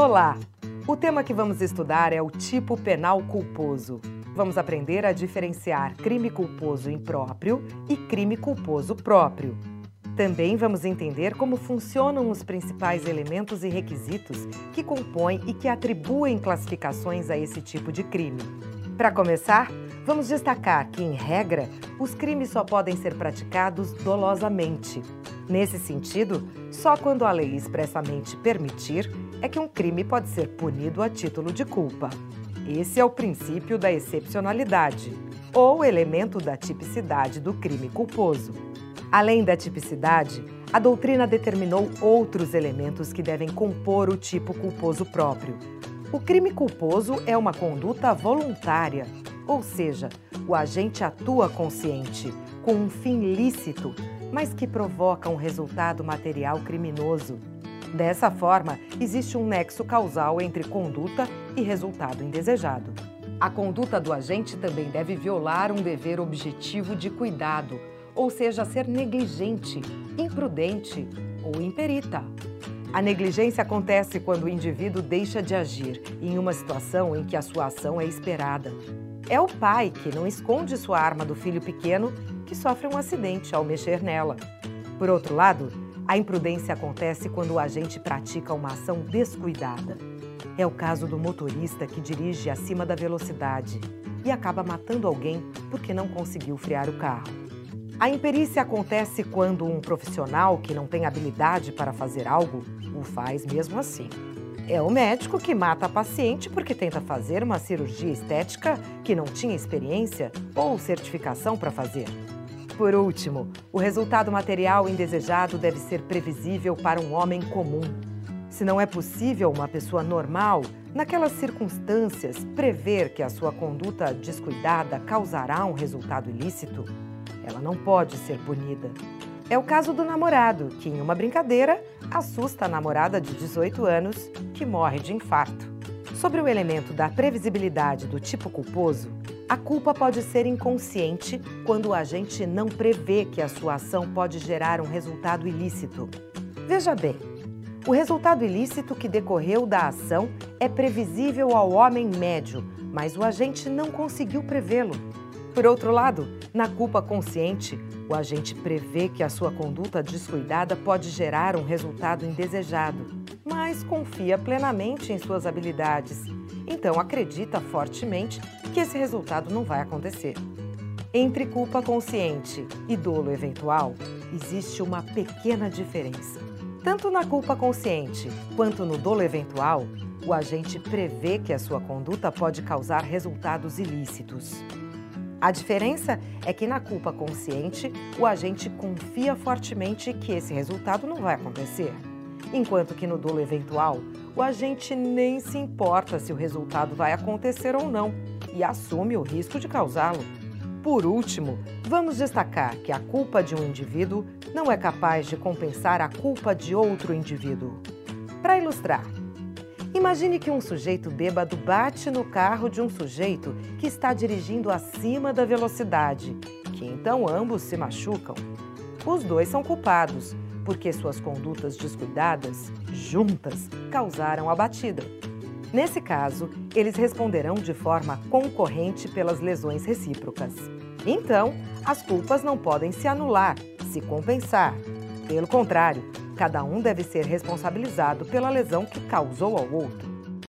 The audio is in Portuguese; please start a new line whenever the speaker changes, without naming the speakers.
Olá! O tema que vamos estudar é o tipo penal culposo. Vamos aprender a diferenciar crime culposo impróprio e crime culposo próprio. Também vamos entender como funcionam os principais elementos e requisitos que compõem e que atribuem classificações a esse tipo de crime. Para começar, vamos destacar que, em regra, os crimes só podem ser praticados dolosamente. Nesse sentido, só quando a lei expressamente permitir é que um crime pode ser punido a título de culpa. Esse é o princípio da excepcionalidade, ou elemento da tipicidade do crime culposo. Além da tipicidade, a doutrina determinou outros elementos que devem compor o tipo culposo próprio. O crime culposo é uma conduta voluntária, ou seja, o agente atua consciente, com um fim lícito, mas que provoca um resultado material criminoso. Dessa forma, existe um nexo causal entre conduta e resultado indesejado. A conduta do agente também deve violar um dever objetivo de cuidado, ou seja, ser negligente, imprudente ou imperita. A negligência acontece quando o indivíduo deixa de agir em uma situação em que a sua ação é esperada. É o pai que não esconde sua arma do filho pequeno que sofre um acidente ao mexer nela. Por outro lado, a imprudência acontece quando o agente pratica uma ação descuidada. É o caso do motorista que dirige acima da velocidade e acaba matando alguém porque não conseguiu frear o carro. A imperícia acontece quando um profissional que não tem habilidade para fazer algo o faz mesmo assim. É o médico que mata a paciente porque tenta fazer uma cirurgia estética que não tinha experiência ou certificação para fazer. Por último, o resultado material indesejado deve ser previsível para um homem comum. Se não é possível uma pessoa normal, naquelas circunstâncias, prever que a sua conduta descuidada causará um resultado ilícito, ela não pode ser punida. É o caso do namorado, que em uma brincadeira assusta a namorada de 18 anos, que morre de infarto. Sobre o elemento da previsibilidade do tipo culposo, a culpa pode ser inconsciente quando o agente não prevê que a sua ação pode gerar um resultado ilícito. Veja bem, o resultado ilícito que decorreu da ação é previsível ao homem médio, mas o agente não conseguiu prevê-lo. Por outro lado, na culpa consciente, o agente prevê que a sua conduta descuidada pode gerar um resultado indesejado, mas confia plenamente em suas habilidades. Então acredita fortemente que esse resultado não vai acontecer. Entre culpa consciente e dolo eventual, existe uma pequena diferença. Tanto na culpa consciente quanto no dolo eventual, o agente prevê que a sua conduta pode causar resultados ilícitos. A diferença é que na culpa consciente, o agente confia fortemente que esse resultado não vai acontecer, enquanto que no dolo eventual, o agente nem se importa se o resultado vai acontecer ou não e assume o risco de causá-lo. Por último, vamos destacar que a culpa de um indivíduo não é capaz de compensar a culpa de outro indivíduo. Para ilustrar, Imagine que um sujeito bêbado bate no carro de um sujeito que está dirigindo acima da velocidade, que então ambos se machucam. Os dois são culpados, porque suas condutas descuidadas, juntas, causaram a batida. Nesse caso, eles responderão de forma concorrente pelas lesões recíprocas. Então, as culpas não podem se anular, se compensar. Pelo contrário, Cada um deve ser responsabilizado pela lesão que causou ao outro.